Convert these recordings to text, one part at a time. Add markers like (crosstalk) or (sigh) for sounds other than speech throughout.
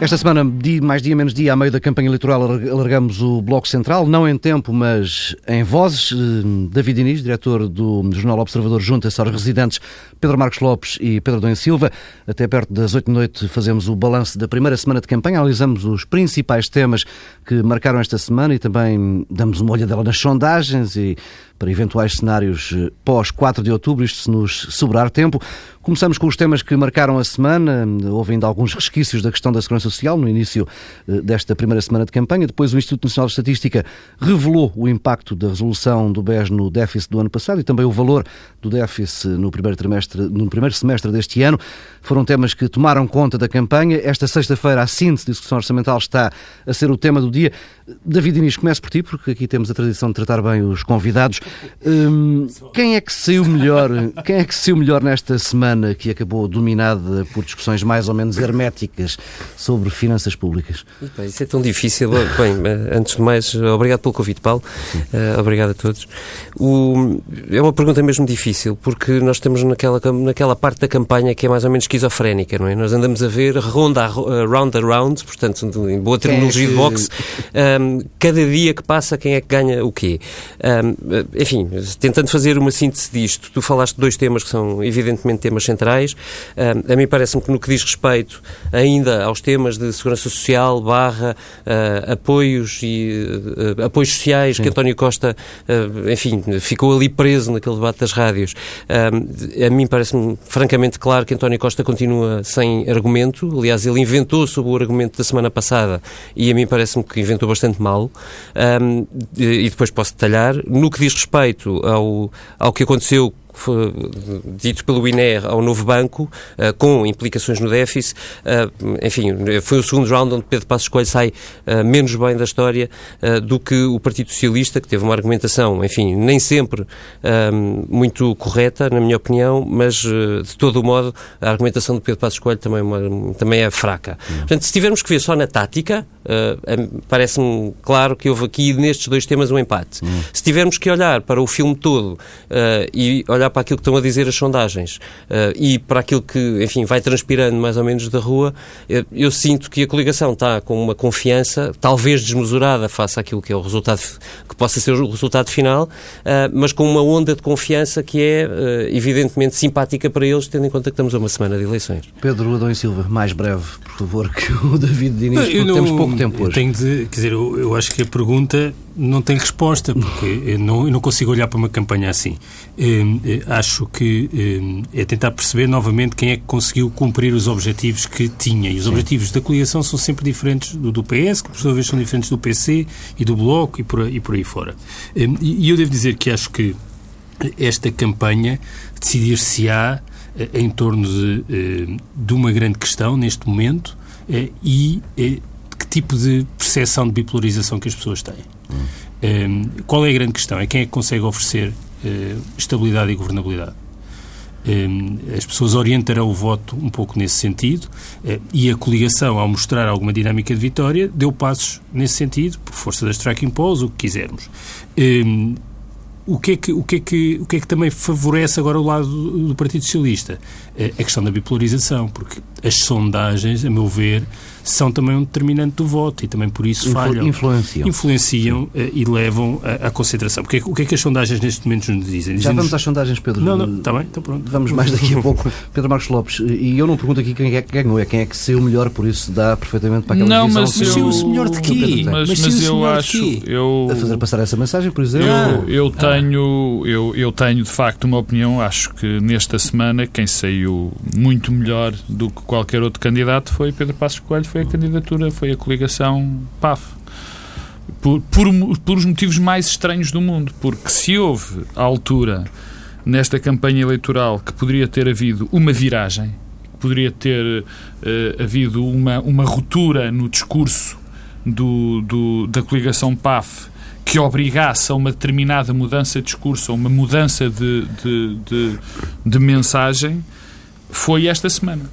Esta semana, mais dia menos dia, a meio da campanha eleitoral, alargamos o Bloco Central, não em tempo, mas em vozes. Eh, David Inês, diretor do Jornal Observador, junta-se aos residentes Pedro Marcos Lopes e Pedro Dom Silva. Até perto das oito da noite fazemos o balanço da primeira semana de campanha, analisamos os principais temas que marcaram esta semana e também damos uma olhadela nas sondagens e para eventuais cenários eh, pós 4 de outubro, isto se nos sobrar tempo. Começamos com os temas que marcaram a semana. Houve ainda alguns resquícios da questão da segurança social no início eh, desta primeira semana de campanha. Depois, o Instituto Nacional de Estatística revelou o impacto da resolução do BES no déficit do ano passado e também o valor do déficit no primeiro, trimestre, no primeiro semestre deste ano. Foram temas que tomaram conta da campanha. Esta sexta-feira, a síntese de discussão orçamental está a ser o tema do dia. David Inês, começo por ti, porque aqui temos a tradição de tratar bem os convidados. Hum, quem é que saiu melhor? Quem é que saiu melhor nesta semana que acabou dominada por discussões mais ou menos herméticas sobre finanças públicas? isso é tão difícil. Bem, antes de mais, obrigado pelo convite, Paulo. Uh, obrigado a todos. O, é uma pergunta mesmo difícil, porque nós estamos naquela, naquela parte da campanha que é mais ou menos esquizofrénica, não é? Nós andamos a ver ronda a round a round, portanto, em boa terminologia é que... de boxe, um, cada dia que passa, quem é que ganha o quê? Um, enfim, tentando fazer uma síntese disto, tu falaste de dois temas que são evidentemente temas centrais. Um, a mim parece-me que no que diz respeito ainda aos temas de segurança social, barra, uh, apoios e uh, apoios sociais Sim. que António Costa, uh, enfim, ficou ali preso naquele debate das rádios. Um, a mim parece-me francamente claro que António Costa continua sem argumento. Aliás, ele inventou sob o argumento da semana passada e a mim parece-me que inventou bastante mal. Um, e depois posso detalhar. No que diz respeito ao, ao que aconteceu dito pelo INE ao novo banco, uh, com implicações no déficit. Uh, enfim, foi o segundo round onde Pedro Passos Coelho sai uh, menos bem da história do que o Partido Socialista, que teve uma argumentação, enfim, nem sempre muito correta, na minha opinião, mas de todo o modo a argumentação de Pedro Passos Coelho também, é também é fraca. Uhum. Portanto, se tivermos que ver só na tática, parece-me claro que houve aqui nestes dois temas um empate. Uhum. Se tivermos que olhar para o filme todo e olhar olhar para aquilo que estão a dizer as sondagens uh, e para aquilo que, enfim, vai transpirando mais ou menos da rua, eu, eu, sinto que a coligação está com uma confiança, talvez desmesurada face àquilo que é o resultado, que possa ser o resultado final, uh, mas com uma onda de confiança que é, uh, evidentemente, simpática para eles, tendo em conta que estamos a uma semana de eleições. Pedro Adão e Silva, mais breve, por favor, (laughs) que o David Diniz, porque não, temos pouco tempo hoje. Tenho de, quer dizer, eu, eu acho que a pergunta não tem resposta, porque eu não, eu não consigo olhar para uma campanha assim. Hum, eh, acho que hum, é tentar perceber novamente quem é que conseguiu cumprir os objetivos que tinha. E os Sim. objetivos da coligação são sempre diferentes do, do PS, que por sua vez são diferentes do PC e do Bloco e por, e por aí fora. Hum, e eu devo dizer que acho que esta campanha decidir-se-á eh, em torno de, de uma grande questão neste momento eh, e que tipo de percepção de bipolarização que as pessoas têm. Hum. qual é a grande questão? É quem é que consegue oferecer uh, estabilidade e governabilidade. Um, as pessoas orientarão o voto um pouco nesse sentido uh, e a coligação, ao mostrar alguma dinâmica de vitória, deu passos nesse sentido, por força das tracking polls, o que quisermos. Um, o que, é que, o, que é que, o que é que também favorece agora o lado do, do Partido Socialista? A questão da bipolarização, porque as sondagens, a meu ver, são também um determinante do voto e também por isso Influ falham. Influenciam. Influenciam uh, e levam à concentração. Porque, o que é que as sondagens neste momento nos dizem? Já vamos às sondagens, Pedro. Não, não, está bem, então pronto. Vamos mais daqui a pouco. (laughs) Pedro Marcos Lopes, e eu não pergunto aqui quem é que ganhou, é quem é que saiu melhor, por isso dá perfeitamente para aquela Não, mas eu... o melhor de quê? Mas, mas, mas eu acho... Eu... A fazer passar essa mensagem, por exemplo? Eu, eu tenho, eu, eu tenho, de facto, uma opinião. Acho que nesta semana quem saiu muito melhor do que qualquer outro candidato foi Pedro Passos Coelho, foi a candidatura foi a coligação PAF. Por, por, por os motivos mais estranhos do mundo. Porque se houve, à altura, nesta campanha eleitoral, que poderia ter havido uma viragem, poderia ter uh, havido uma, uma ruptura no discurso do, do, da coligação PAF que obrigasse a uma determinada mudança de discurso, a uma mudança de, de, de, de mensagem, foi esta semana.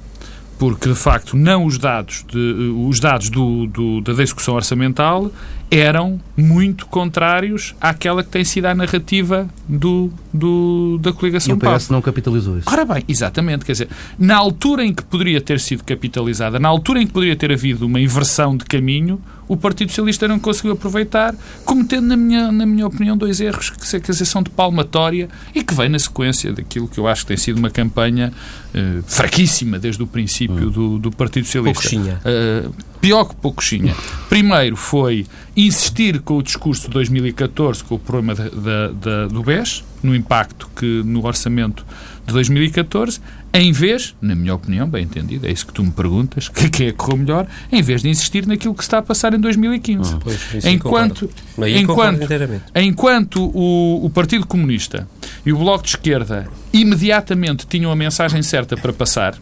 Porque de facto não os dados, de, os dados do, do, da execução orçamental eram muito contrários àquela que tem sido a narrativa do, do da coligação E o PS não capitalizou isso. Ora bem, exatamente, quer dizer, na altura em que poderia ter sido capitalizada, na altura em que poderia ter havido uma inversão de caminho, o Partido Socialista não conseguiu aproveitar, cometendo, na minha, na minha opinião, dois erros que, quer dizer, são de palmatória e que vem na sequência daquilo que eu acho que tem sido uma campanha eh, fraquíssima desde o princípio do, do Partido Socialista. Poucochinha. Uh, pior que. Primeiro foi insistir com o discurso de 2014, com o problema da, da, da, do BES, no impacto que no orçamento de 2014, em vez, na minha opinião, bem entendido, é isso que tu me perguntas, (laughs) que, que é que correu melhor, em vez de insistir naquilo que se está a passar em 2015. Pois, isso enquanto enquanto, enquanto o, o Partido Comunista e o Bloco de Esquerda imediatamente tinham a mensagem certa para passar,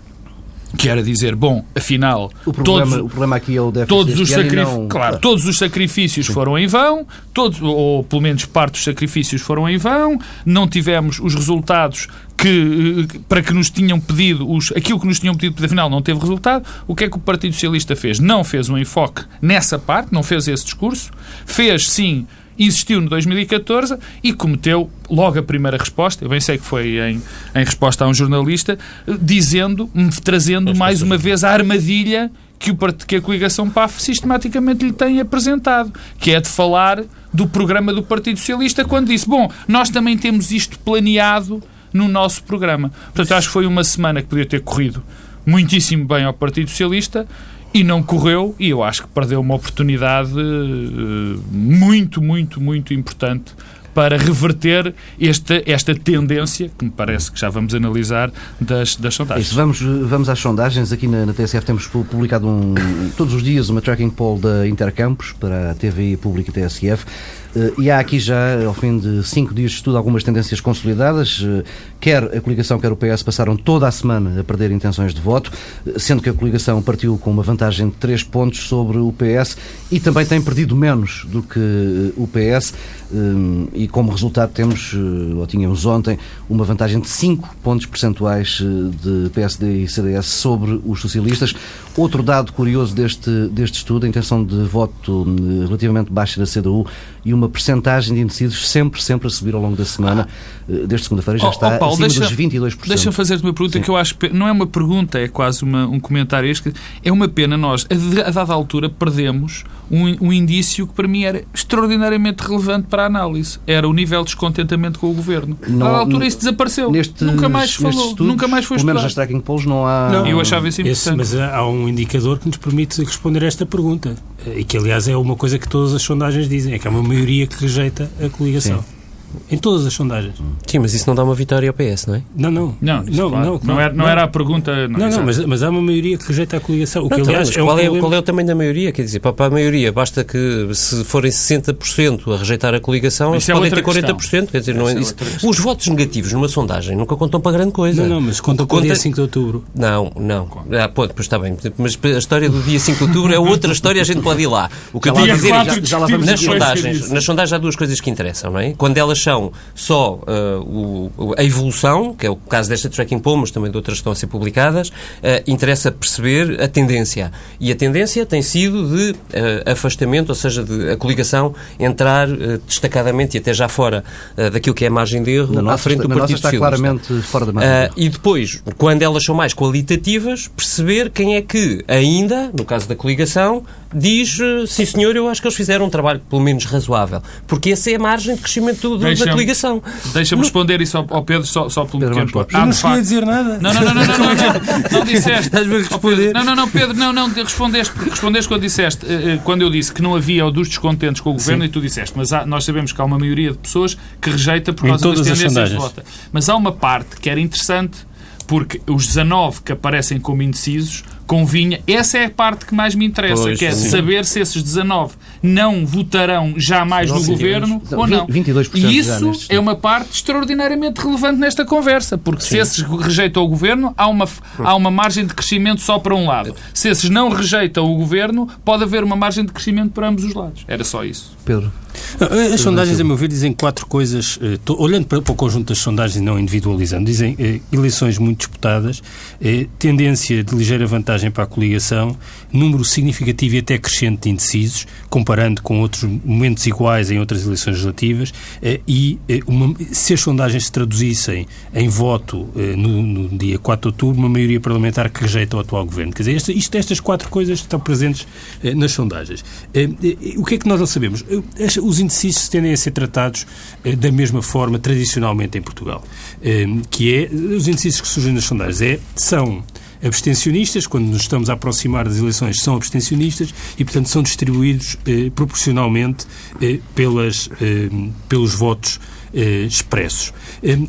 que era dizer, bom, afinal, O problema, todos, o problema aqui é o déficit todos os, deste ano sacrif... não- claro, todos os sacrifícios foram em vão, todos, ou pelo menos parte dos sacrifícios foram em vão, não tivemos os resultados que, eh, para que nos tinham pedido, os, aquilo que nos tinham pedido, afinal não teve resultado. O que é que o Partido Socialista fez? Não fez um enfoque nessa parte, não fez esse discurso, fez sim insistiu no 2014 e cometeu logo a primeira resposta, eu bem sei que foi em, em resposta a um jornalista, dizendo, trazendo mais uma vez a armadilha que, o, que a coligação PAF sistematicamente lhe tem apresentado, que é de falar do programa do Partido Socialista, quando disse, bom, nós também temos isto planeado no nosso programa. Portanto, acho que foi uma semana que podia ter corrido muitíssimo bem ao Partido Socialista e não correu, e eu acho que perdeu uma oportunidade eh, muito, muito, muito importante para reverter esta, esta tendência, que me parece que já vamos analisar, das, das sondagens. Isso, vamos, vamos às sondagens. Aqui na, na TSF temos pu- publicado um- todos os dias uma tracking poll da Intercampos para a TVI Pública TSF. Eh, E há aqui já, ao fim de cinco dias de estudo, algumas tendências consolidadas. Eh, Quer a coligação, quer o PS passaram toda a semana a perder intenções de voto, eh, sendo que a coligação partiu com uma vantagem de três pontos sobre o PS e também tem perdido menos do que o PS. E como resultado temos, ou tínhamos ontem, uma vantagem de 5 pontos percentuais de PSD e CDS sobre os socialistas. Outro dado curioso deste, deste estudo, a intenção de voto eh, relativamente baixa da CDU e uma percentagem de indecisos sempre, sempre a subir ao longo da semana. Eh, Desde segunda-feira já Oh, está oh, Paulo, acima deixa- dos 22%. Deixa-me fazer-te uma pergunta que eu acho que não é uma pergunta, é quase uma- um comentário. É uma pena nós, a, dada altura, perdemos um, um indício que para mim era extraordinariamente relevante para a análise. Era o nível de descontentamento com o governo. Não- a dada altura isso desapareceu. Nestes- nunca mais falou, estudos, nunca mais foi Pelo menos estudado. nas tracking polls não há... Não. Eu achava isso Esse, importante. mas há um indicador que nos permite responder a esta pergunta. Eh, E que, aliás, é uma coisa que todas as sondagens dizem: é que há uma maioria que rejeita a coligação. Em todas as sondagens. Sim, mas isso não dá uma vitória ao PS, não é? Não, não. Não, isso, não, claro. não, não, era, não era a pergunta. Não, não, exato. mas, mas há uma maioria que rejeita a coligação. O que, Não, bem, aliás, mas é um qual, é, qual é o tamanho da maioria? Quer dizer, para, para a maioria, basta que se forem 60% a rejeitar a coligação, eles Isso é podem ter outra 40%. Quer dizer, não é é isso. questão. Os votos negativos numa sondagem nunca contam para grande coisa. Não, não, mas conta O que com o dia conta- 5 de outubro. Não, não. Ah, pô, depois está bem. Mas a história do dia 5 de outubro é outra história, a gente pode ir lá. O que eu Já lá estou a dizer é já- lá vamos nas sondagens, nas sondagens há duas coisas que interessam, não é? Quando elas são só ah, o- a evolução, que é o caso desta tracking poll, mas também de outras que estão a ser publicadas, ah, interessa perceber a tendência. E a tendência tem sido de ah, afastamento, ou seja, de a coligação entrar destacadamente e até já fora daquilo que é a margem de erro Na à nossa, frente do Partido está Socialista. claramente fora da margem. E depois, quando elas são mais qualitativas, perceber quem é que ainda, no caso da coligação, diz sim senhor, eu acho que eles fizeram um trabalho pelo menos razoável. Porque essa é a margem de crescimento do- do- da Deixa-me- coligação. Deixa-me responder isso ao, ao Pedro só, só pelo Pedro pequeno Marcos ponto. Lopes. Eu não de cheguei a dizer nada. Não, não, não, não, não, não, não, não disseste. Estás a Oh, responder. Pedro, Não, não, não, Pedro, não, não, respondeste, respondeste quando disseste, eh, eh, quando eu disse que não havia ou dos descontentes com o governo e tu disseste, mas há- nós sabemos que há uma maioria de pessoas que rejeita por causa das todas as tendências de vota. Mas há uma parte que era interessante porque os 19 que aparecem como indecisos convinha, essa é a parte que mais me interessa, Pois, que é sim. saber se esses 19 não votarão jamais no Não, sim, governo Não, ou não. 22% E isso é uma parte extraordinariamente relevante nesta conversa, porque se esses rejeitam o governo, há uma, há uma margem de crescimento só para um lado. Se esses não rejeitam o governo, pode haver uma margem de crescimento para ambos os lados. Era só isso. Pedro. As sondagens, a meu ver, dizem quatro coisas. Eh, olhando para, o conjunto das sondagens e não individualizando, dizem eh, eleições muito disputadas, eh, tendência de ligeira vantagem para a coligação, número significativo e até crescente de indecisos, comparando com outros momentos iguais em outras eleições legislativas, e uma, se as sondagens se traduzissem em voto no, no, dia 4 de outubro, uma maioria parlamentar que rejeita o atual governo. Quer dizer, isto, estas quatro coisas estão presentes nas sondagens. O que é que nós não sabemos? Os indecisos tendem a ser tratados eh, da mesma forma tradicionalmente em Portugal, eh, que é, os indecisos que surgem nas sondagens é, são abstencionistas, quando nos estamos a aproximar das eleições, são abstencionistas e, portanto, são distribuídos eh, proporcionalmente eh, pelas, eh, pelos votos eh, expressos.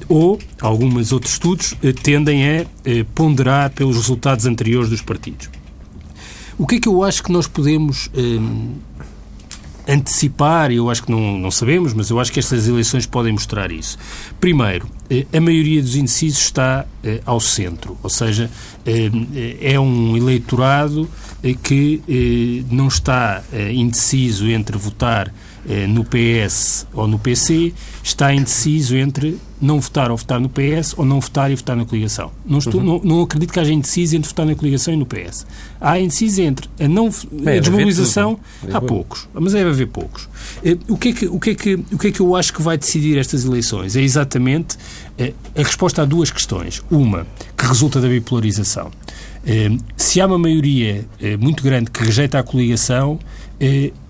ou, alguns outros estudos tendem a ponderar pelos resultados anteriores dos partidos. O que é que eu acho que nós podemos antecipar, eu acho que não, não sabemos, mas eu acho que estas eleições podem mostrar isso. Primeiro, eh, a maioria dos indecisos está eh, ao centro, ou seja, eh, é um eleitorado que não está indeciso entre votar no PS ou no PC, está indeciso entre não votar ou votar no PS ou não votar e votar na coligação. Não, estou, uhum. não, não, acredito que haja indeciso entre votar na coligação e no PS. Há indeciso entre a, não, a desmobilização, há poucos, mas deve haver poucos. Eh, o que, é que, o, que é que, o que é que eu acho que vai decidir estas eleições? É exatamente eh, a resposta a duas questões. Uma, que resulta da bipolarização. Eh, se há uma maioria muito grande que rejeita a coligação,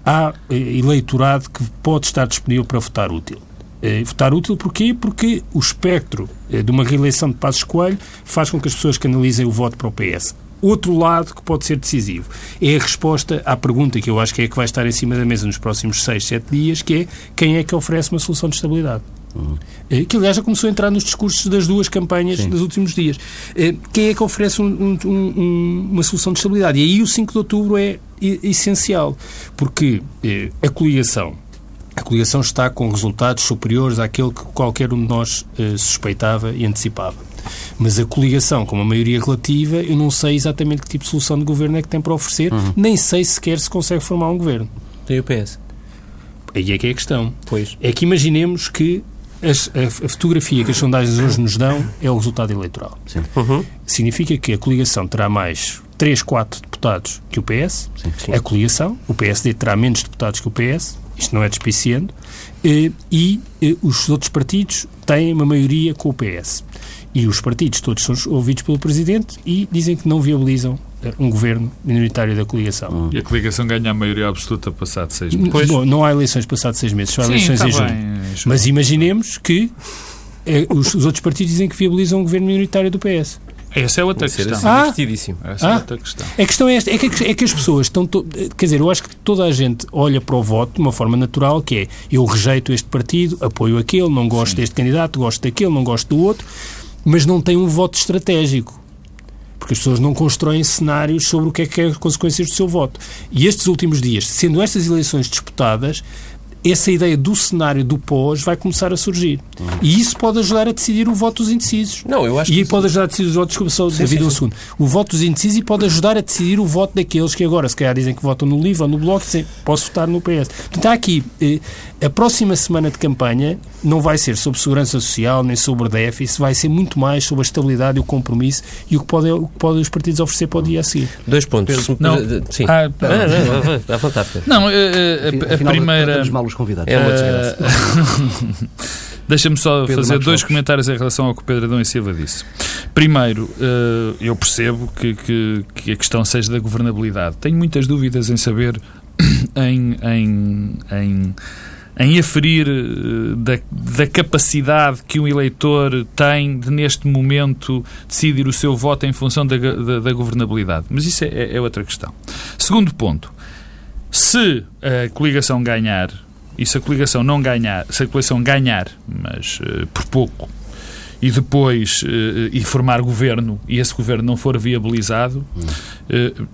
há eleitorado que pode estar disponível para votar útil. Eh, votar útil porquê? Porque o espectro eh, de uma reeleição de Passos Coelho faz com que as pessoas canalizem o voto para o PS. Outro lado que pode ser decisivo é a resposta à pergunta que eu acho que é que vai estar em cima da mesa nos próximos 6, 7 dias, que é quem é que oferece uma solução de estabilidade. Uhum. Que, aliás, já começou a entrar nos discursos das duas campanhas Sim. dos últimos dias. Quem é que oferece um, um, um, uma solução de estabilidade? E aí o 5 de outubro é essencial, porque a coligação a coligação está com resultados superiores àquele que qualquer um de nós eh, suspeitava e antecipava. Mas a coligação, com uma maioria relativa, eu não sei exatamente que tipo de solução de governo é que tem para oferecer, uhum. nem sei sequer se consegue formar um governo. Tem o PS. Aí é que é a questão. Pois. É que imaginemos que as, a, a, fotografia que as sondagens hoje nos dão é o resultado eleitoral. Uhum. Significa que a coligação terá mais 3, 4 deputados que o PS. Sim, sim. A coligação, o PSD terá menos deputados que o PS isto não é despiciando, eh, e eh, os outros partidos têm uma maioria com o PS. E os partidos todos são ouvidos pelo Presidente e dizem que não viabilizam eh, um governo minoritário da coligação. E a coligação ganha a maioria absoluta passado seis meses. Pois. Bom, não há eleições passado seis meses, só há eleições tá em junho. Mas imaginemos que os, os outros partidos dizem que viabilizam um governo minoritário do PS. Essa é outra questão. Assim, ah, Essa é ah, é outra questão. A questão é esta, é que, é que as pessoas estão... To... Quer dizer, eu acho que toda a gente olha para o voto de uma forma natural, que é eu rejeito este partido, apoio aquele, não gosto Sim. deste candidato, gosto daquele, não gosto do outro, mas não tem um voto estratégico. Porque as pessoas não constroem cenários sobre o que é que é as consequências do seu voto. E estes últimos dias, sendo estas eleições disputadas, essa ideia do cenário do pós vai começar a surgir. Uhum. E isso pode ajudar a decidir o voto dos indecisos. Não, eu acho e que... pode ajudar a decidir os votos, desculpa só, sim, David, sim, um segundo. O voto dos indecisos e pode ajudar a decidir o voto daqueles que agora, se calhar, dizem que votam no LIVRE ou no Bloco, dizem, posso votar no PS. Portanto, está aqui, eh, a próxima semana de campanha não vai ser sobre segurança social nem sobre déficit, vai ser muito mais sobre a estabilidade e o compromisso e o que podem, o que podem os partidos oferecer para o dia a seguir. Dois pontos. Não, Sim. Ah, não, não, não, à vontade. Não, a, a, a primeira... convidados. É uma desgraça. (laughs) Deixa-me só Pedro fazer Marcos dois Lopes. comentários em relação ao que o Pedro Adão e Silva disse. Primeiro, eu percebo que, que, que, a questão seja da governabilidade. Tenho muitas dúvidas em saber, (coughs) em, em, em em aferir eh, da, da, capacidade que um eleitor tem de, neste momento, decidir o seu voto em função da, da, da governabilidade. Mas isso é, é, outra questão. Segundo ponto, se a coligação ganhar, e se a coligação não ganhar, se a coligação ganhar, mas uh, por pouco, e depois uh, e formar governo, e esse governo não for viabilizado, uh,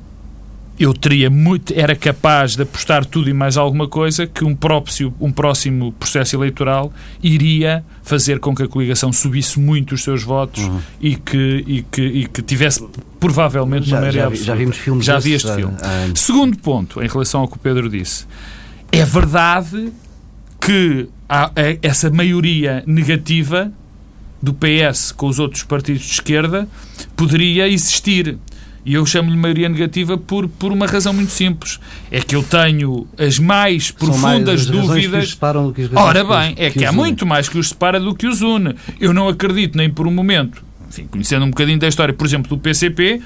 eu teria muito, era capaz de apostar tudo e mais alguma coisa que um, próprio, um próximo processo eleitoral iria fazer com que a coligação subisse muito os seus votos uhum. e, que, e, que, e que tivesse provavelmente já, uma maioria já, já vimos filmes Já vi este filme. Segundo ponto, em relação ao que o Pedro disse, é verdade que há é, essa maioria negativa do PS com os outros partidos de esquerda poderia existir. E eu chamo-lhe maioria negativa por, por uma razão muito simples. É que eu tenho as mais São profundas mais as razões que os dúvidas. separam do que Ora que bem, os- é que, os há muito mais que os separa do que os une. Eu não acredito nem por um momento, enfim, conhecendo um bocadinho da história, por exemplo, do PCP,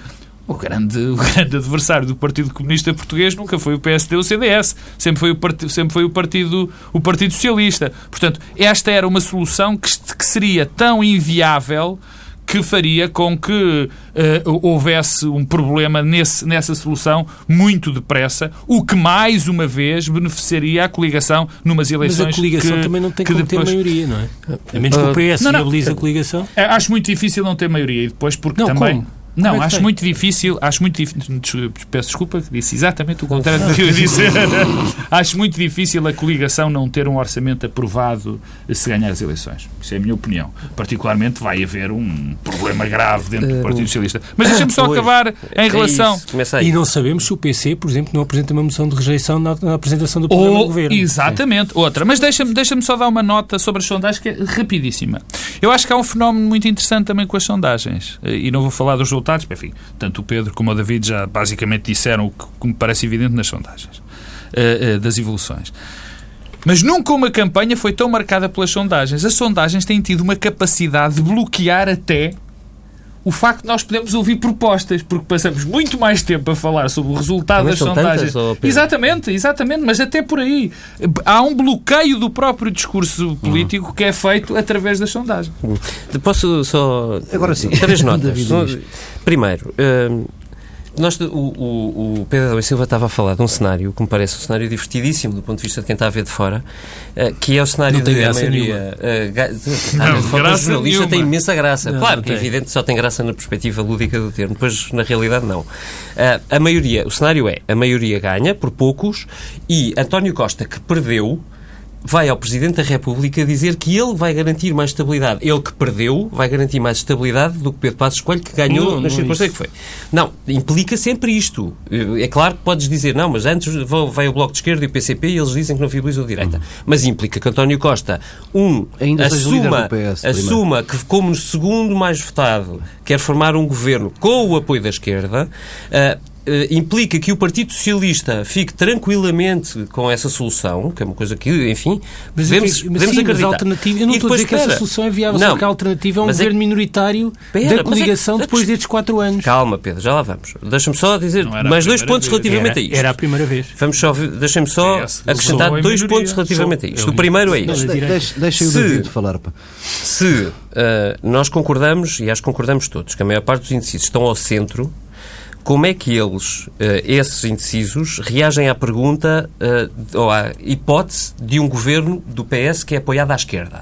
o grande, o grande adversário do Partido Comunista Português nunca foi o PSD ou o CDS, sempre foi o, partido, sempre foi o, partido, o Partido Socialista. Portanto, esta era uma solução que, que seria tão inviável que faria com que eh, houvesse um problema nesse, nessa solução muito depressa, o que mais uma vez beneficiaria a coligação numas Mas eleições a coligação que, também não tem que como ter depois... maioria, não é? A menos que o PS Não, não. viabilize a coligação. É, Acho muito difícil não ter maioria e depois porque Não, também. como? Não, é acho tem? muito difícil, acho muito difícil, peço desculpa, que disse exatamente o contrário do que eu ia dizer. (laughs) acho muito difícil a coligação não ter um orçamento aprovado se ganhar as eleições. Isso é a minha opinião. Particularmente vai haver um problema grave dentro do Partido Socialista. Mas deixa-me só (laughs) Pois. acabar em É relação... isso, Começa aí. E não sabemos se o PC, por exemplo, não apresenta uma moção de rejeição na, na apresentação do programa do Ou, governo. exatamente, outra. Mas deixa-me deixa só dar uma nota sobre as sondagens que é rapidíssima. Eu acho que há um fenómeno muito interessante também com as sondagens. Eh, E não vou falar dos resultados, enfim, tanto o Pedro como o David já basicamente disseram o que, me parece evidente nas sondagens, eh, eh, das evoluções. Mas nunca uma campanha foi tão marcada pelas sondagens. As sondagens têm tido uma capacidade de bloquear até o facto de nós podemos ouvir propostas, porque passamos muito mais tempo a falar sobre o resultado Também das sondagens. tantas, exatamente, exatamente, mas até por aí. Há um bloqueio do próprio discurso político que é feito através das sondagens. Posso só. Agora sim. Três (laughs) notas. Primeiro, hum, nós, o, o, o Pedro e Silva estava a falar de um cenário que me parece um cenário divertidíssimo do ponto de vista de quem está a ver de fora, eh, que é o cenário Não tem de a graça maioria. eh, ga- Não, de fora, o jornalista nenhuma. tem imensa graça. Não, claro não que é evidente só tem graça na perspectiva lúdica do termo, depois na realidade não. Eh, a maioria, o cenário é a maioria ganha por poucos e António Costa, que perdeu, vai ao Presidente da República dizer que ele vai garantir mais estabilidade. Ele que perdeu vai garantir mais estabilidade do que Pedro Passos Coelho, que ganhou Não, nas circunstâncias que foi. Não, implica sempre isto. É claro que podes dizer, não, mas antes vai o Bloco de Esquerda e o PCP e eles dizem que não viabilizam a direita. Mas implica que António Costa, um, Ainda assuma, PS assuma que, como segundo mais votado, quer formar um governo com o apoio da esquerda, eh, implica que o Partido Socialista fique tranquilamente com essa solução, que é uma coisa que, enfim, Mas, devemos, é que- mas devemos sim, mas acreditar. a alternativa, eu não E estou a dizer depois, que essa espera. solução é viável, Não, só que a alternativa é um mas é governo que- minoritário Espera, da mas é coligação a depois destes quatro anos. Calma, Pedro, já lá vamos. Deixa-me só dizer mais dois pontos vez. relativamente Era, a isto. era a primeira vez. Vamos só, deixem-me só PS acrescentar em dois minoria. pontos relativamente Sou- a isto. O primeiro é Não, este. mas- De- direito. Deixa, deixa o Se- David falar. Se ah, nós concordamos, e acho que concordamos todos, que a maior parte dos indecisos estão ao centro, como é que eles, ah, esses indecisos, reagem à pergunta ah, ou à hipótese de um governo do PS que é apoiado à esquerda?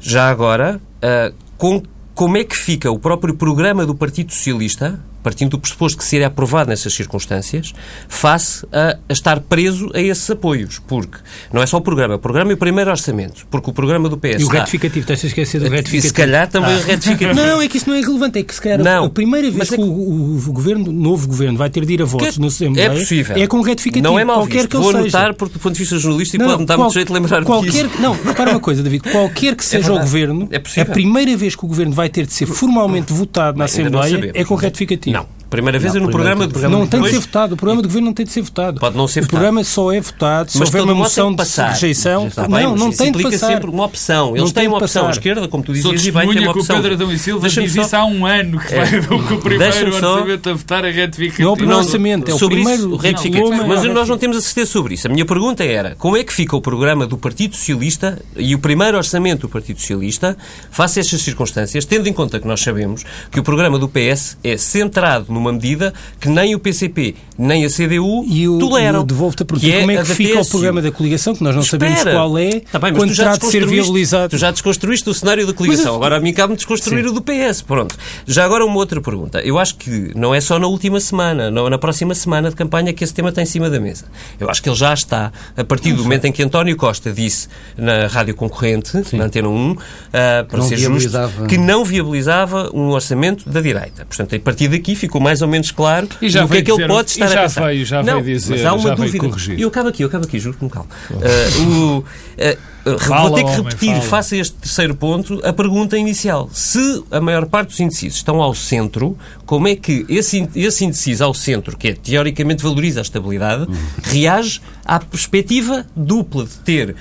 Já agora, ah, com- como é que fica o próprio programa do Partido Socialista, partindo do pressuposto que seria aprovado nessas circunstâncias, face a, a estar preso a esses apoios? Porque não é só o programa, o programa e o primeiro orçamento, porque o programa do PS E o retificativo, estás a esquecer do retificativo. se calhar também Ah. o retificativo. Não, é que isso não é relevante. É que se calhar Não, a primeira vez é que que- o, o- o governo, o novo governo vai ter de ir a votos no Assembleia é possível. é com retificativo. Não é mal qualquer visto. que Vou seja. anotar porque do ponto de vista jornalístico Não, pode-me dar qual- muito jeito de lembrar qualquer, disso. Não, repara uma coisa, David. Qualquer que seja o verdade. governo, É a primeira vez que o governo vai ter de ser formalmente votado na não Assembleia sabemos. é com retificativo. Não. Primeira vez Não, é no programa do programa Não tem de ser votado. O programa do governo não tem de ser votado. Pode não ser o votado. programa só é votado se Mas houver uma moção de passar. rejeição. Não, não isso tem de implica passar. sempre uma opção. Eles Não têm tem uma de opção à esquerda, como tu Sou dizias, e vai ter testemunha uma que o opção. Pedro Adão e Silva diz só- isso há um ano, que É. vai com o primeiro orçamento a votar a retificativo. Não é o primeiro Não, orçamento, é o sobre primeiro isso, o retificativo. Mas nós não temos a certeza sobre isso. A minha pergunta era como é que fica o programa do Partido Socialista e o primeiro orçamento do Partido Socialista face a estas circunstâncias, tendo em conta que nós sabemos que o programa do PS é centrado numa medida que nem o PCP nem a CDU E eu, toleram. eu devolvo-te a pergunta. é como é que fica o programa da coligação, que nós não sabemos Espera. qual é, Tá bem, mas quando tu já terá de ser viabilizado. Tu já desconstruíste o cenário da coligação. Mas- Agora a mim cabe-me desconstruir o do PS. Pronto. Já agora uma outra pergunta. Eu acho que não é só na última semana, não, na próxima semana de campanha que esse tema está em cima da mesa. Eu acho que ele já está, a partir do momento em que António Costa disse na rádio concorrente, na Antena 1, ah, para Não ser justo, que não viabilizava um orçamento da direita. Portanto, a partir daqui ficou mais ou menos claro E já no que é que ele pode estar já a pensar. veio- já não, veio dizer- mas há uma já dúvida. E eu acabo aqui, eu acabo aqui, juro que me calo. Ah, o- ah, Fala, Vou ter que repetir, homem, face a este terceiro ponto, a pergunta inicial. Se a maior parte dos indecisos estão ao centro, como é que esse, esse indeciso ao centro, que é, teoricamente valoriza a estabilidade, uhum. reage à perspectiva dupla de ter uh,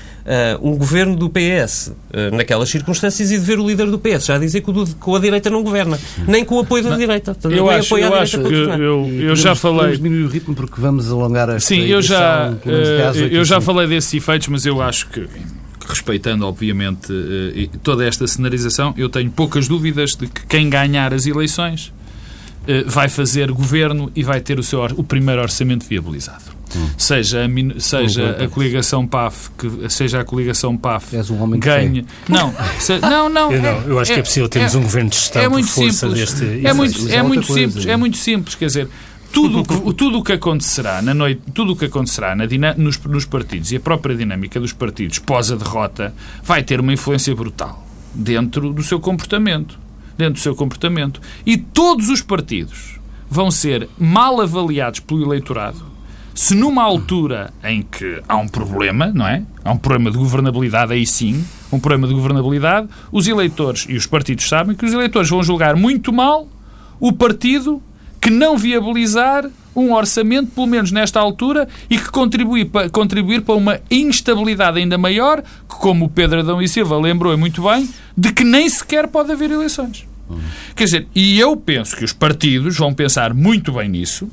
um governo do PS uh, naquelas circunstâncias e de ver o líder do PS já dizer que o do, com a direita não governa, nem com o apoio da não, direita. Eu acho, eu, acho que eu, eu, eu já falei. diminuir o ritmo porque vamos alongar a Sim, eu já, uh, eu já falei desses efeitos, mas eu acho que respeitando, obviamente, eh, toda esta cenarização, eu tenho poucas dúvidas de que quem ganhar as eleições eh, vai fazer governo e vai ter o, seu, o primeiro orçamento viabilizado. Hum. Seja, a, seja a coligação PAF, que, seja a coligação PAF És um homem ganhe. Não, se, não, não. Eu, não, é, eu acho é, que é possível termos é, um governo de Estado é muito força simples, deste. É muito, é muito simples, é muito simples, quer dizer, tudo que, tudo o que acontecerá na noite, tudo o que acontecerá na, nos, nos partidos e a própria dinâmica dos partidos pós a derrota vai ter uma influência brutal dentro do seu comportamento, dentro do seu comportamento. E todos os partidos vão ser mal avaliados pelo eleitorado se numa altura em que há um problema, não é? Há um problema de governabilidade, aí sim, um problema de governabilidade, os eleitores e os partidos sabem que os eleitores vão julgar muito mal o partido que não viabilizar um orçamento, pelo menos nesta altura, e que contribuir para, contribuir para uma instabilidade ainda maior, que, como o Pedro Adão e Silva lembrou muito bem, de que nem sequer pode haver eleições. Uhum. Quer dizer, e eu penso que os partidos vão pensar muito bem nisso,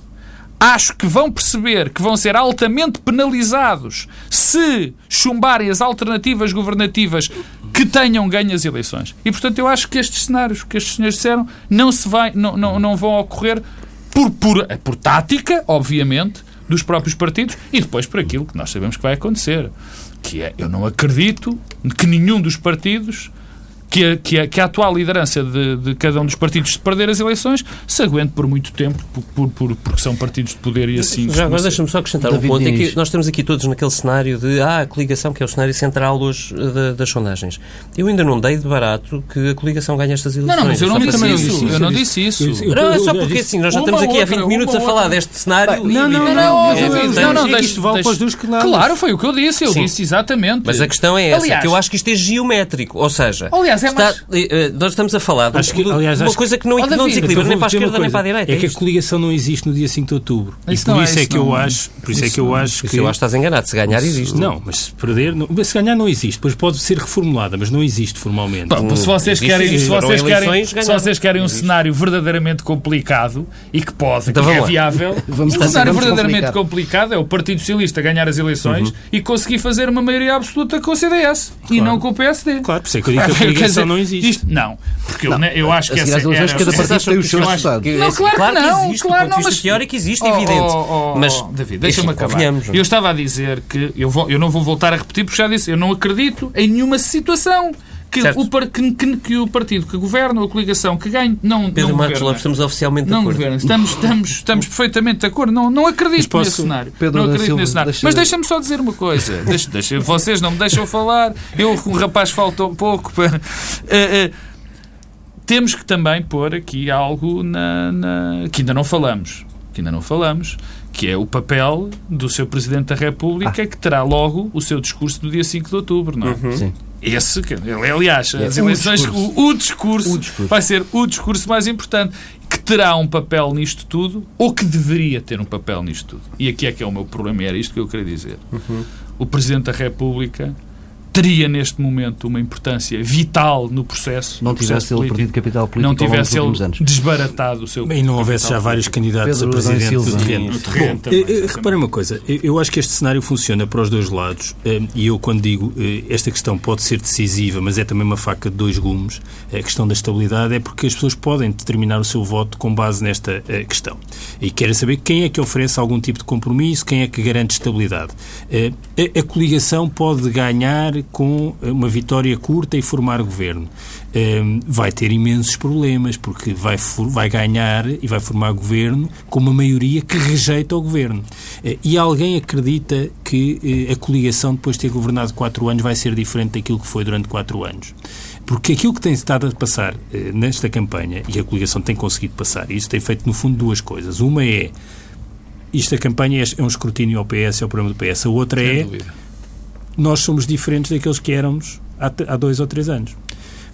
acho que vão perceber que vão ser altamente penalizados se chumbarem as alternativas governativas que tenham ganho as eleições. E, portanto, eu acho que estes cenários que estes senhores disseram não, se vai, não, não, não vão ocorrer por, por, por tática, obviamente, dos próprios partidos e depois por aquilo que nós sabemos que vai acontecer. Que é, eu não acredito que nenhum dos partidos que a, que a, que a atual liderança de, de, cada um dos partidos de perder as eleições se aguente por muito tempo, por, por, por porque são partidos de poder e assim. Já agora deixa-me só acrescentar David um ponto. É que nós estamos aqui todos naquele cenário de ah, a coligação, que é o cenário central hoje de, das sondagens. Eu ainda não dei de barato que a coligação ganhe estas eleições. Não, não, mas eu não, disse isso. isso. Eu não disse isso. Não, é só porque assim, nós já estamos aqui há 20 minutos a falar deste cenário. Não, não, não, não, isto vale para os dois Claro, foi o que eu disse. Eu disse exatamente. Mas a questão é essa, que eu acho que isto é geométrico. Ou seja, aliás, é mais eh, nós estamos a falar acho que, aliás, uma coisa que não, não desequilibra nem para a esquerda nem para a direita. É, é que a coligação não existe no dia 5 de outubro. Isso e por isso é, que eu acho, por isso é que eu acho que eu acho que estás enganado, se ganhar existe. Não, mas se perder, não, se ganhar não existe, depois pode ser reformulada, mas não existe formalmente. Bom, se vocês querem, se vocês querem, se vocês querem um cenário verdadeiramente complicado e que pode, então, que é viável, um cenário verdadeiramente complicado é o Partido Socialista ganhar as eleições uhum. e conseguir fazer uma maioria absoluta com o CDS e não com o PSD. Claro, por isso é que eu digo que (laughs) coligação não existe. Não, porque eu, né, eu acho que essa era... cada partido tem os seus resultados. Não, claro, claro que não. Existe, claro, não, mas... teórico existe, oh, evidente. Oh, oh, mas, David, deixa-me acabar. Eu estava a dizer que, eu, vou, eu não vou voltar a repetir, porque já disse, eu não acredito em nenhuma situação que o, que, que, que, o partido que governa, ou a coligação que ganhe, não Pedro não Marcos Lopes, estamos oficialmente de não acordo. Governa. Estamos, estamos, estamos (laughs) perfeitamente de acordo. Não, não acredito posso... nesse cenário. Pedro não acredito Silva, nesse cenário. Deixa... Mas deixa-me só dizer uma coisa. (laughs) Deixa, deixa, vocês não me deixam falar. Eu, o rapaz, faltou um pouco para... Uh, uh, temos que também pôr aqui algo na, na, que ainda não falamos, que ainda não falamos, que é o papel do seu Presidente da República, ah. que terá logo o seu discurso do dia 5 de outubro, não é? Uhum. Sim. Esse, aliás, é, as eleições, o discurso. O, o, discurso, o discurso vai ser o discurso mais importante, que terá um papel nisto tudo, ou que deveria ter um papel nisto tudo. E aqui é que é o meu problema, era isto que eu queria dizer. Uhum. O Presidente da República teria neste momento uma importância vital no processo. Não no tivesse processo ele perdido capital político não tivesse ele anos. desbaratado o seu. E não houvesse já vários candidatos Pedro a presidente do terreno. terreno eh, Reparem uma coisa, eu acho que este cenário funciona para os dois lados eh, e eu quando digo eh, esta questão pode ser decisiva, mas é também uma faca de dois gumes, a questão da estabilidade é porque as pessoas podem determinar o seu voto com base nesta questão. E querem saber quem é que oferece algum tipo de compromisso, quem é que garante estabilidade. A coligação pode ganhar com uma vitória curta e formar governo. Ehm, vai ter imensos problemas, porque vai, vai ganhar e vai formar governo com uma maioria que rejeita o governo. Eh, e alguém acredita que eh, a coligação, depois de ter governado quatro anos, vai ser diferente daquilo que foi durante quatro anos? Porque aquilo que tem estado a passar eh, nesta campanha, e a coligação tem conseguido passar, e isso tem feito, no fundo, duas coisas. Uma é isto a campanha é um escrutínio ao PS, é o problema do PS. A outra Sem é dúvida nós somos diferentes daqueles que éramos há, há dois ou três anos.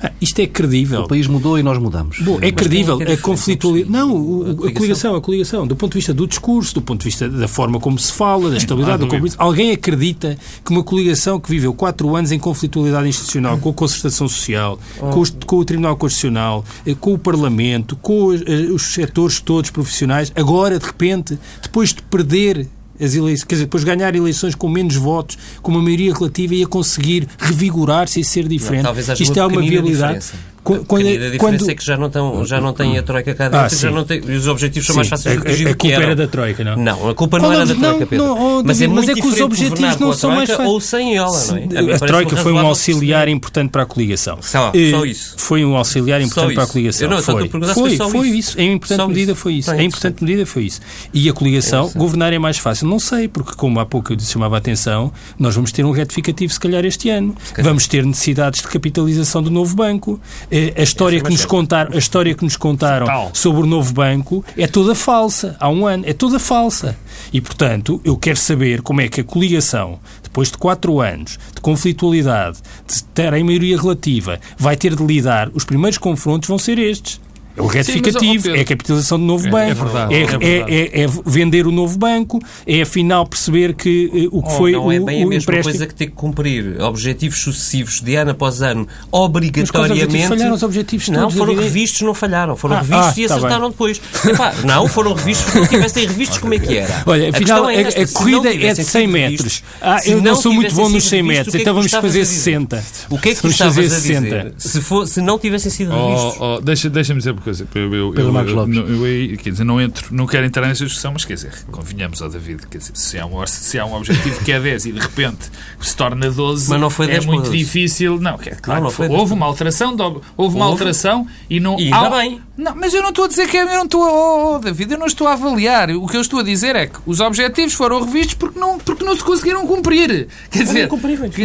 Ah, isto é credível. O país mudou e nós mudamos. Bom, é credível. A conflitualidade. Não, o, a, coligação, a coligação. Do ponto de vista do discurso, do ponto de vista da forma como se fala, da estabilidade do compromisso. Alguém acredita que uma coligação que viveu quatro anos em conflitualidade institucional, com a concertação social, com, os, com o Tribunal Constitucional, eh, com o Parlamento, com os, eh, os setores todos profissionais, agora, de repente, depois de perder as eleições, quer dizer, depois ganhar eleições com menos votos, com uma maioria relativa e a conseguir revigorar-se e ser diferente. Não, Isto é uma viabilidade. Diferença. Quando, quando, a diferença quando... é que já não, tão, já não tem a Troika cá dentro, ah, já não tem, os objetivos são sim. mais fáceis de corrigir a, a, a culpa era da Troika, não? Não, a culpa não, não era da Troika, Pedro. Não, mas é, mas é que os objetivos não são mais fáceis. Ou sem ela, não é? A, Troika foi um auxiliar importante para a coligação. Só, só isso. Foi um auxiliar importante para a coligação. não, foi. Foi, foi isso. Em importante medida foi isso. Em importante medida foi isso. E a coligação, governar é mais fácil. Não sei, porque como há pouco eu chamava a atenção, nós vamos ter um retificativo se calhar este ano. Vamos ter necessidades de capitalização do novo banco. Eh, a história que nos contar, a história que nos contaram sobre o novo banco é toda falsa. Há um ano, é toda falsa. E, portanto, eu quero saber como é que a coligação, depois de quatro anos de conflitualidade, de ter a maioria relativa, vai ter de lidar. Os primeiros confrontos vão ser estes. É o retificativo, Sim, é a capitalização do novo é, é banco, é, verdade, é, é, é, vender o novo banco, é afinal perceber que uh, o que oh, foi não é o, bem o a mesma empréstimo... coisa que ter que cumprir objetivos sucessivos de ano após ano, obrigatoriamente. Mas falharam os objetivos Não, foram revistos, não falharam. Foram ah, revistos ah, e tá acertaram depois. Epá, não, foram revistos, se não tivessem revistos, como é que era? Olha, afinal, a, esta, a corrida é de 100 metros. Ah, eu não sou muito bom nos 100 metros, então vamos fazer 60. O que é que tu estavas a dizer? Se não tivessem sido revistos? Oh, oh, Deixa-me dizer coisa. Pedro Marcos Lopes. Eu, eu, quer dizer, não, entro, não quero entrar nessa discussão, mas quer dizer, convenhamos ao David, quer dizer, se há, um, se há um objetivo que é 10 e de repente se torna 12, mas não foi 10 é muito difícil. Não, é, claro, não, não foi houve uma alteração, houve, houve uma alteração e não. E ainda há, bem. Não, mas eu não estou a dizer que é, eu não estou a, oh, oh, David, eu não estou a avaliar. O que eu estou a dizer é que os objetivos foram revistos porque não, porque não se conseguiram cumprir. Quer dizer,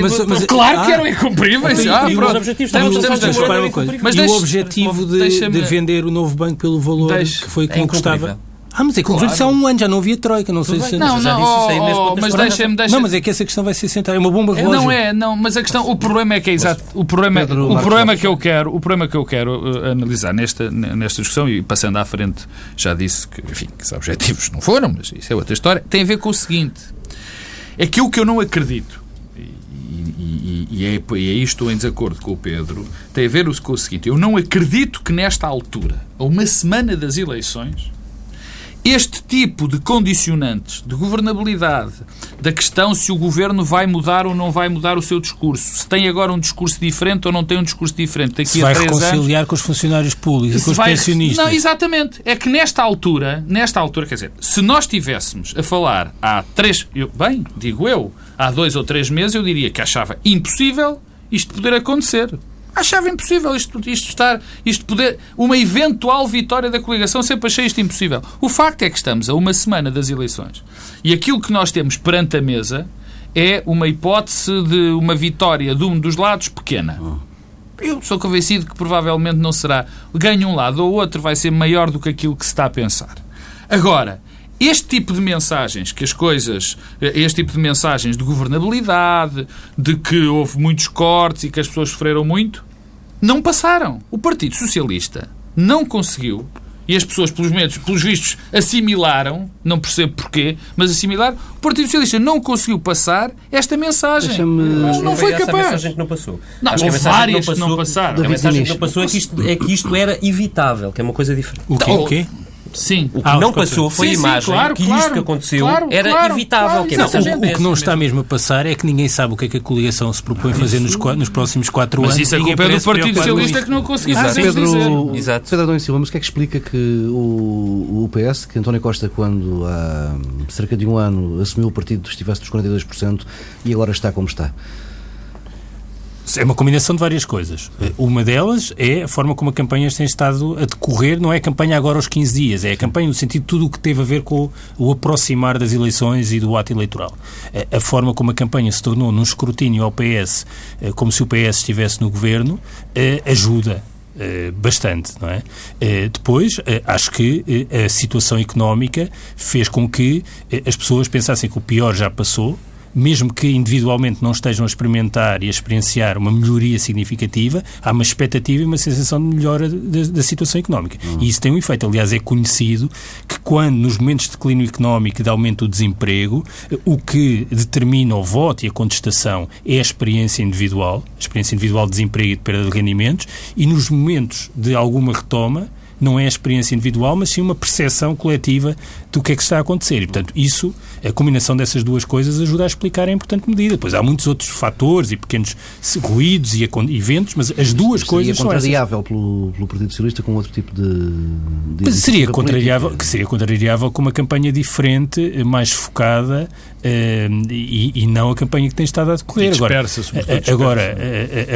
mas, mas, claro ah, que eram incumpríveis. Ah, e, os objetivos temos, temos de Mas e o objetivo de, de, vender o novo banco pelo valor deixe, que foi que é conquistava. Ah, mas é que claro. há um ano, já não havia troika, não sei se... Não, não, já disse isso aí mesmo oh, mas deixa-me... Deixa não, mas é que essa questão vai ser central, é uma bomba relógio. Não é, não, mas a questão, o problema é que é exato, o problema, Pedro, o problema que eu quero, o problema que eu quero uh, analisar nesta, nesta discussão, e passando à frente, já disse que, enfim, que os objetivos não foram, mas isso é outra história, tem a ver com o seguinte, é que o que eu não acredito, e, e, é, e aí estou em desacordo com o Pedro, tem a ver com o seguinte, eu não acredito que nesta altura, a uma semana das eleições este tipo de condicionantes de governabilidade, da questão se o governo vai mudar ou não vai mudar o seu discurso, se tem agora um discurso diferente ou não tem um discurso diferente daqui se a vai reconciliar anos, com os funcionários públicos, com os vai, pensionistas. Não, exatamente. É que nesta altura, nesta altura, quer dizer, se nós estivéssemos a falar há três, eu, bem, digo eu, há dois ou três meses, eu diria que achava impossível isto poder acontecer achava impossível isto, isto estar, isto poder, uma eventual vitória da coligação, sempre achei isto impossível. O facto é que estamos a uma semana das eleições e aquilo que nós temos perante a mesa é uma hipótese de uma vitória de um dos lados pequena. Eu sou convencido que provavelmente não será. Ganha um lado ou outro, vai ser maior do que aquilo que se está a pensar. Agora, este tipo de mensagens, que as coisas, este tipo de mensagens de governabilidade, de que houve muitos cortes e que as pessoas sofreram muito, não passaram. O Partido Socialista não conseguiu e as pessoas, pelos medos, pelos vistos, assimilaram, não percebo porquê, mas assimilaram, o Partido Socialista não conseguiu passar esta mensagem. Não, não, não foi capaz. A mensagem que não passou. Não, houve várias que não, passaram. A mensagem que não passou é que, isto, é que isto era evitável, que é uma coisa diferente. O quê? O quê? Sim. O que ah, não passou foi sim, a imagem sim, claro, que claro, isto que aconteceu claro, era evitável. Que não, o, o, que não está mesmo a passar é que ninguém sabe o que é que a coligação se propõe fazer nos, nos próximos quatro mas anos. Mas isso é culpa do Partido Socialista que não conseguiu fazer Pedro, dizer. Exato. Pedro Adão Silva, mas o que é que explica que o, o PS, que António Costa, quando há cerca de um ano assumiu o partido, estivesse dos 42% e agora está como está? É uma combinação de várias coisas. Uma delas é a forma como a campanha tem estado a decorrer. Não é a campanha agora aos 15 dias, é a campanha no sentido de tudo o que teve a ver com o aproximar das eleições e do ato eleitoral. A forma como a campanha se tornou num escrutínio ao PS, eh, como se o PS estivesse no governo, eh, ajuda eh, bastante, não é? Depois, acho que a situação económica fez com que as pessoas pensassem que o pior já passou mesmo que individualmente não estejam a experimentar e a experienciar uma melhoria significativa, há uma expectativa e uma sensação de melhora da, da situação económica. Uhum. E isso tem um efeito. Aliás, é conhecido que quando, nos momentos de declínio económico e de aumento do desemprego, o que determina o voto e a contestação é a experiência individual, a experiência individual de desemprego e de perda de rendimentos, e nos momentos de alguma retoma, não é a experiência individual, mas sim uma percepção coletiva do que é que está a acontecer. E, portanto, isso, a combinação dessas duas coisas ajuda a explicar em importante medida. Pois há muitos outros fatores e pequenos ruídos e eventos, mas as duas seria coisas são contrariável pelo, pelo Partido Socialista com outro tipo de... de seria contrariável, que seria contrariável com uma campanha diferente, mais focada Uh, e, e, não a campanha que tem estado a decorrer. Agora, agora,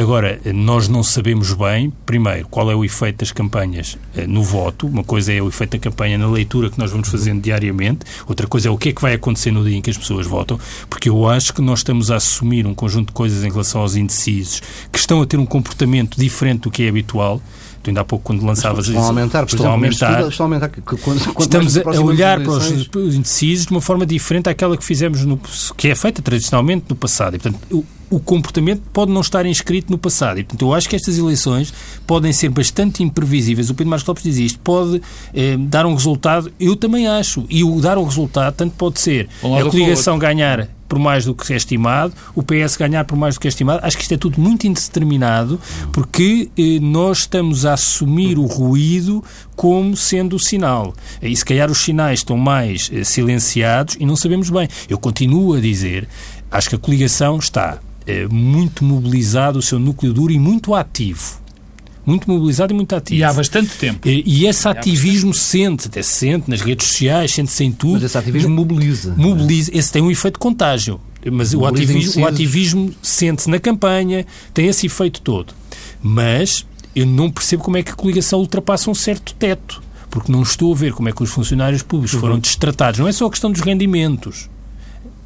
agora, nós não sabemos bem, primeiro, qual é o efeito das campanhas uh, no voto. Uma coisa é o efeito da campanha na leitura que nós vamos fazendo diariamente, outra coisa é o que é que vai acontecer no dia em que as pessoas votam, porque eu acho que nós estamos a assumir um conjunto de coisas em relação aos indecisos que estão a ter um comportamento diferente do que é habitual. Tu ainda há pouco, quando lançavas estão a aumentar, estão a aumentar. Estão a aumentar. Quando, Estamos a olhar para os indecisos de uma forma diferente àquela que fizemos, no, que é feita tradicionalmente no passado. E, portanto, o, comportamento pode não estar inscrito no passado. E, portanto, eu acho que estas eleições podem ser bastante imprevisíveis. O Pedro Marcos Lopes diz isto. Pode eh, dar um resultado, eu também acho. E o dar um resultado, tanto pode ser a coligação ganhar por mais do que é estimado, o PS ganhar por mais do que é estimado. Acho que isto é tudo muito indeterminado, porque eh, nós estamos a assumir o ruído como sendo o sinal. E se calhar os sinais estão mais eh, silenciados e não sabemos bem. Eu continuo a dizer, acho que a coligação está muito mobilizado, o seu núcleo duro e muito ativo muito mobilizado e muito ativo. E há bastante tempo. E, e esse ativismo sente, até se sente nas redes sociais, sente-se em tudo. Mas esse ativismo mobiliza. Mobiliza. Esse tem um efeito de contágio. Mas o ativismo, o ativismo sente-se na campanha, tem esse efeito todo. Mas eu não percebo como é que a coligação ultrapassa um certo teto. Porque não estou a ver como é que os funcionários públicos uhum. foram destratados. Não é só a questão dos rendimentos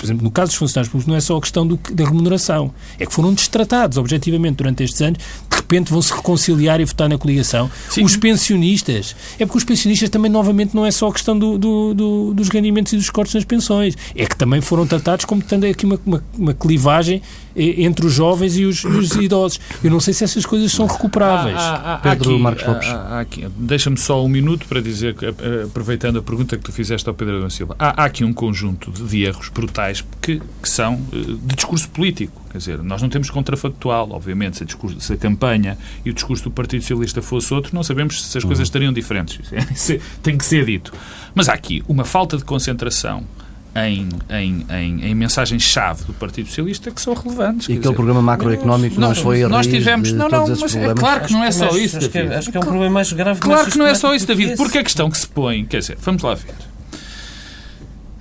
por exemplo, no caso dos funcionários públicos, não é só a questão do, da remuneração. É que foram destratados, objetivamente, durante estes anos. De repente vão se reconciliar e votar na coligação. Sim. Os pensionistas. É porque os pensionistas também, novamente, não é só a questão do, do, do, dos rendimentos e dos cortes nas pensões. É que também foram tratados como tendo aqui uma, uma, uma clivagem entre os jovens e os, os, idosos. Eu não sei se essas coisas são recuperáveis. Há, há, Pedro aqui, Marcos Lopes. Deixa-me só um minuto para dizer, eh, aproveitando a pergunta que tu fizeste ao Pedro Adão Silva, há, há aqui um conjunto de erros brutais que, que são eh, de discurso político. Quer dizer, nós não temos contrafactual, obviamente, se a, discurso, se a campanha e o discurso do Partido Socialista fosse outro, não sabemos se as coisas uhum. estariam diferentes. (laughs) Tem que ser dito. Mas há aqui uma falta de concentração em, em, em, em mensagens-chave do Partido Socialista que são relevantes. E aquele dizer, programa macroeconómico não foi a Nós tivemos. Não, não, mas é claro que não é só acho, isso, acho. Que, acho que é um problema mais grave. Claro que não é só isso, David, porque a questão que se põe, quer dizer, vamos lá ver.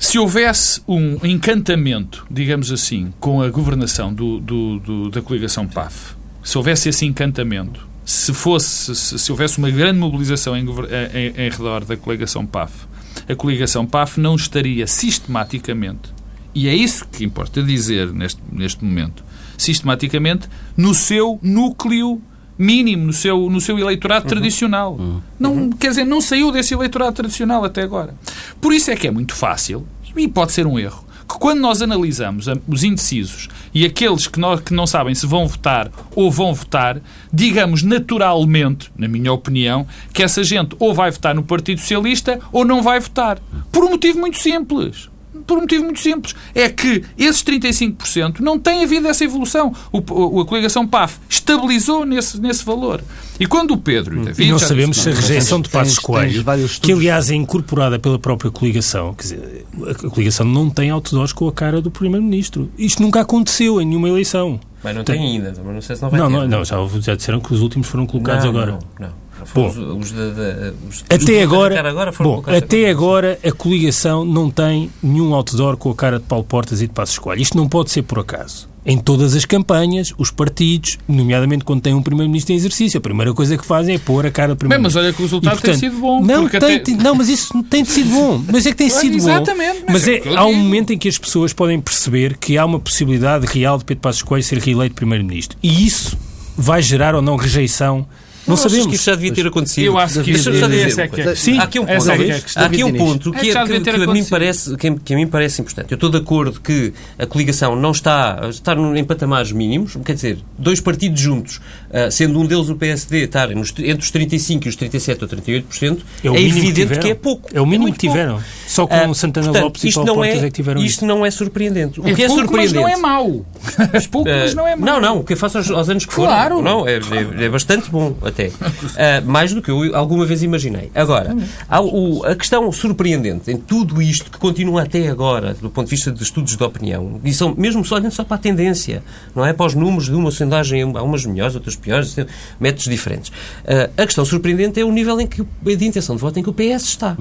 Se houvesse um encantamento, digamos assim, com a governação do, do, do da coligação PAF, se houvesse esse encantamento, se fosse, se, se houvesse uma grande mobilização em, em, em redor da coligação PAF, a coligação PAF não estaria sistematicamente, e é isso que importa dizer neste, neste momento, sistematicamente no seu núcleo mínimo, no seu, no seu eleitorado uhum. tradicional. Uhum. Não, quer dizer, não saiu desse eleitorado tradicional até agora. Por isso é que é muito fácil, e pode ser um erro, que quando nós analisamos os indecisos e aqueles que, nós, que não sabem se vão votar ou vão votar, digamos naturalmente, na minha opinião, que essa gente ou vai votar no Partido Socialista ou não vai votar. Por um motivo muito simples por um motivo muito simples. É que esses 35% não têm havido essa evolução. O, a coligação PAF estabilizou nesse, nesse valor. E quando o Pedro... E, David, e não sabemos se a rejeição de Passos Coelho, que aliás é incorporada pela própria coligação, quer dizer, a coligação não tem outdoors com a cara do Primeiro-Ministro. Isto nunca aconteceu em nenhuma eleição. Mas não tem ainda, mas não sei se não vai não, ter. Não, não, já, já disseram que os últimos foram colocados não, agora. Não, não. Bom, os, os de, de, os, até agora, agora bom, até agora a coligação não tem nenhum outdoor com a cara de Paulo Portas e de Passos Coelho. Isto não pode ser por acaso. Em todas as campanhas, os partidos, nomeadamente quando têm um Primeiro-Ministro em exercício, a primeira coisa que fazem é pôr a cara de Primeiro-Ministro. Mas olha que o resultado e, portanto, tem sido bom. Não, tem, até... não, mas isso tem sido bom. Mas é que tem sido Exatamente, bom. Mas, mas é, há um momento em que as pessoas podem perceber que há uma possibilidade real de Pedro Passos Coelho ser reeleito Primeiro-Ministro. E isso vai gerar ou não rejeição Não, achas sabemos. que isso já devia ter acontecido. Eu acho que isso- só dizer essa é uma que é coisa. a Sim, há aqui um ponto, é que é há aqui um ponto É que, que é- já que- devia ter que a mim acontecido. parece que, que a mim parece importante. Eu estou de acordo que a coligação não está, está em patamares mínimos, quer dizer, dois partidos juntos, ah, sendo um deles o PSD estar nos- entre os 35 e os 37 ou 38%, É o é, mínimo que evidente tiveram. que é pouco. É o mínimo muito que tiveram. pouco. Só com Ah, Santana portanto, Lopes e isto Paulo não Portas é, é que tiveram Isto isso. não é surpreendente. O É que é pouco, mas surpreendente... não é mau. Mas pouco, mas não é mau. Não, não, o que eu faço aos, aos anos que foram. Claro. Não, é, é- é bastante bom, até. (laughs) Ah, mais do que eu alguma vez imaginei. Agora, há o- a questão surpreendente em tudo isto, que continua até agora, do ponto de vista de estudos de opinião, e são mesmo só olhando só para a tendência, não é? Para os números de uma sondagem, há umas melhores, outras piores, métodos diferentes. Ah, a questão surpreendente é o nível em que, de intenção de voto em que o PS está.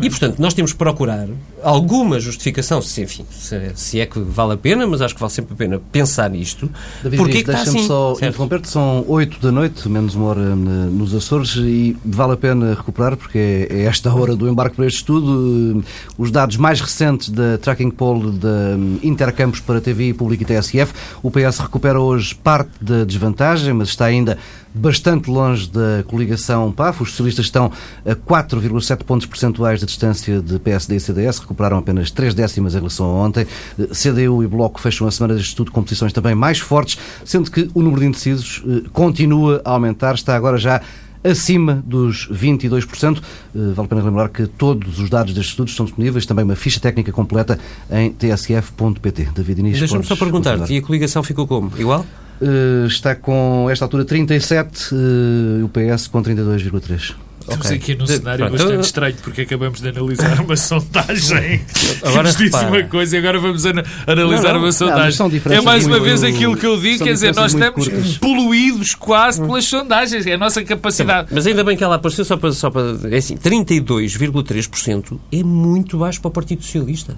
E, portanto, nós temos que procurar alguma justificação, se, enfim, se, se é que vale a pena, mas acho que vale sempre a pena pensar nisto. David Porquê Diniz, que está assim? só interromper-te. São 8 da noite, menos uma hora nos Açores, e vale a pena recuperar, porque é, é esta hora do embarque para este estudo. Eh, Os dados mais recentes da Tracking Poll da hum, Intercampos para TV Público e TSF. O PS recupera hoje parte da desvantagem, mas está ainda bastante longe da coligação PAF. Os socialistas estão a 4,7 pontos percentuais de distância de PSD e CDS, recuperaram apenas 3 décimas em relação a ontem. CDU e Bloco fecham a semana deste estudo com posições também mais fortes, sendo que o número de indecisos eh, continua a aumentar, está agora já acima dos 22%. Eh, Vale a pena lembrar que todos os dados destes estudos estão disponíveis, também uma ficha técnica completa em tsf.pt. David Inês, Deixa-me só perguntar-te, e a coligação ficou como? Igual? Eh, está com esta altura 37 eh, e o PS com 32,3. Estamos Ok. aqui num cenário pronto, bastante estranho porque acabamos de analisar uma sondagem que Agora nos disse repara. uma coisa e agora vamos ana- analisar Não, não. uma sondagem. são é mais uma vez aquilo que eu digo, quer dizer, nós estamos curtas. poluídos quase pelas sondagens, é a nossa capacidade. Mas ainda bem que ela apareceu só para... Só para é assim, 32,3% é muito baixo para o Partido Socialista.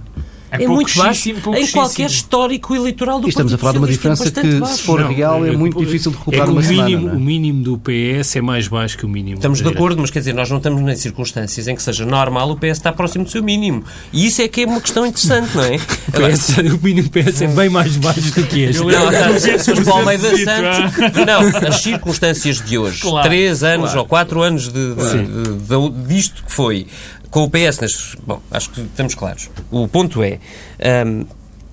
É muito baixo em qualquer histórico eleitoral do E estamos a falar de uma é diferença que, baixo. se for Não, real, é é muito difícil de É recuperar que o numa semana. mínimo, não é? o mínimo do PS é mais baixo que o mínimo Estamos de acordo, mas quer dizer, nós não estamos em circunstâncias em que seja normal o PS estar próximo do seu mínimo. E isso é que é uma questão interessante, não é? O PS o mínimo do PS é bem mais baixo do que este. Não, tá, o. Não, as circunstâncias de hoje, Claro, três anos claro. ou quatro anos de, de- de- de- disto que foi, com o PS, nas, bom, acho que estamos claros. O ponto é. hum,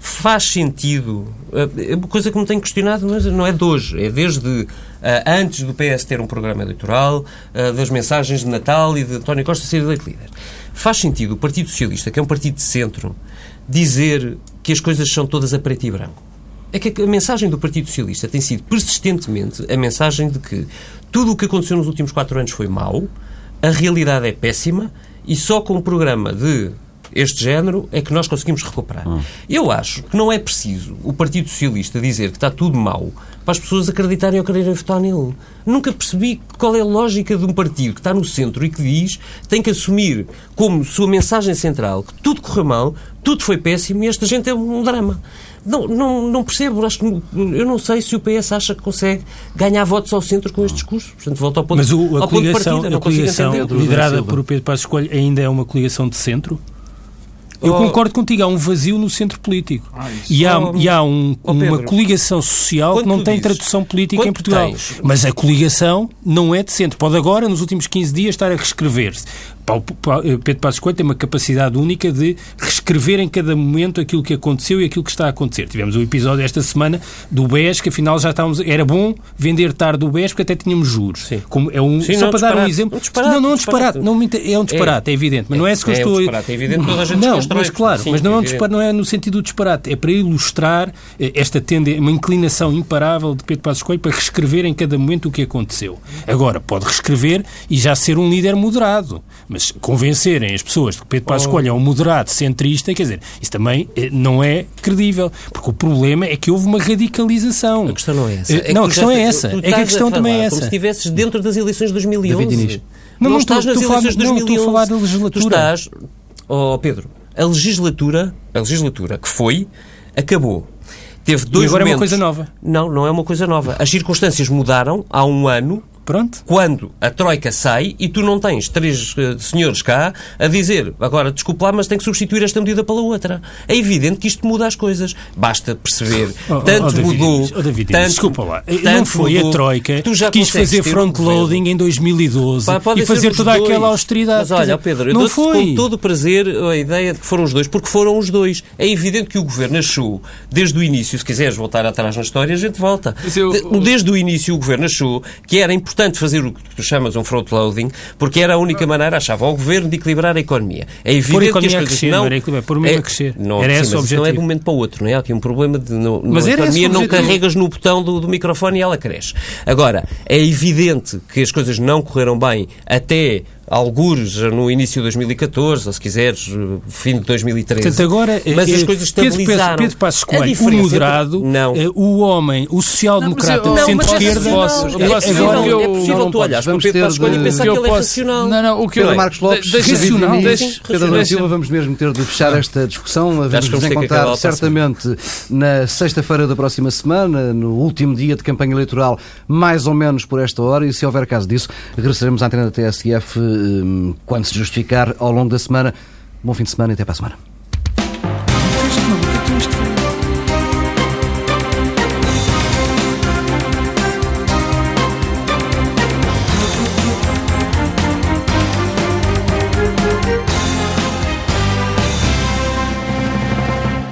Faz sentido, é uma coisa que me tenho questionado, mas não é de hoje, é desde ah, antes do PS ter um programa eleitoral, ah, das mensagens de Natal e de António Costa ser eleito líder. Faz sentido o Partido Socialista, que é um partido de centro, dizer que as coisas são todas a preto e branco. É que a mensagem do Partido Socialista tem sido persistentemente a mensagem de que tudo o que aconteceu nos últimos quatro anos foi mau, a realidade é péssima e só com um programa de este género é que nós conseguimos recuperar. Eu acho que não é preciso o Partido Socialista dizer que está tudo mau para as pessoas acreditarem ou quererem votar nele. Nunca percebi qual é a lógica de um partido que está no centro e que diz tem que assumir como sua mensagem central que tudo correu mal, tudo foi péssimo e esta gente é um drama. Não, não, não percebo, acho que, eu não sei se o PS acha que consegue ganhar votos ao centro com este discurso. Portanto, volta ao ponto, Mas o, a ao ponto de coligação, partida, a coligação liderada por o Pedro Passos Coelho ainda é uma coligação de centro? Eu Oh. concordo contigo, há um vazio no centro político. Ah, e há, Oh, e há um- oh, uma coligação social que não tem dizes- tradução política quando em Portugal. tens- Mas a coligação não é de centro. Pode agora, nos últimos 15 dias, estar a reescrever-se. Eh, Pedro Passos Coelho tem uma capacidade única de reescrever em cada momento aquilo que aconteceu e aquilo que está a acontecer. Tivemos um episódio esta semana do BES, que afinal já estávamos. Era bom vender tarde o BES porque até tínhamos juros. Sim. Como é um, Sim, só não, para dar um exemplo. Um disparate, não, não é um um disparate. Não, é um disparate, é, evidente. Mas não é isso que eu É um estou. disparate, é evidente, toda a gente Não, mas claro, sim, mas não é, um disparate, não é no sentido do disparate. É para ilustrar eh, esta tendência, uma inclinação imparável de Pedro Passos Coelho para reescrever em cada momento o que aconteceu. Agora, pode reescrever e já ser um líder moderado. Mas convencerem as pessoas de que Pedro Oh. Passos Coelho é um moderado centrista, quer dizer, isso também eh, não é credível. Porque o problema é que houve uma radicalização. A questão não é essa. Eh, É não, a questão é essa. tu É que a questão falar também é Como se essa. estivesses dentro das eleições de 2011. David Inês. Não, não estás nas a eleições de não, 2011. estou a falar da legislatura. Tu estás... Oh, Pedro, a legislatura, a legislatura que foi, acabou. Teve dois agora é uma momentos- coisa nova. Não, não é uma coisa nova. As circunstâncias mudaram há um ano Pronto. Quando a Troika sai e tu não tens três uh, senhores cá a dizer agora, desculpe lá, mas tem que substituir esta medida pela outra. É evidente que isto muda as coisas. Basta perceber. Oh, tanto oh, David, mudou. Oh, David, tanto, desculpa lá. Não foi a Troika que quis fazer front-loading em 2012 Pá, e fazer toda dois. aquela austeridade. Mas olha, Pedro, eu não foi. com todo o prazer a ideia de que foram os dois, porque foram os dois. É evidente que o governo achou, desde o início, se quiseres voltar atrás na história, a gente volta. Eu, desde o início, o governo achou que era importante fazer o que tu chamas um front-loading, porque era a única maneira, achava, ao governo de equilibrar a economia. É evidente que as coisas crescer, não... Era por mim é, a crescer. Não, era sim, esse o objetivo. não é de um momento para o outro, não é? Há aqui um problema de no, mas na economia não carregas no botão do, do microfone e ela cresce. Agora, é evidente que as coisas não correram bem até algures no início de 2014, ou se quiseres, fim de 2013. Portanto, agora, mas as coisas estabilizaram. Pedro Passos Coelho, o moderado, não. Eh, o homem, o social-democrata de centro-esquerda... É, possível, é possível tu olhares para o Pedro Passos Coelho e pensar que ele é racional. Não, não, o que Pedro Marcos Lopes, racional. Pedro Nuno Silva, vamos mesmo ter de fechar esta discussão. Vamos nos encontrar certamente na sexta-feira da próxima semana, no último dia de campanha eleitoral, mais ou menos por esta hora, e se houver caso disso, regressaremos à antena da TSF quando se justificar ao longo da semana. Bom fim de semana e até para a semana.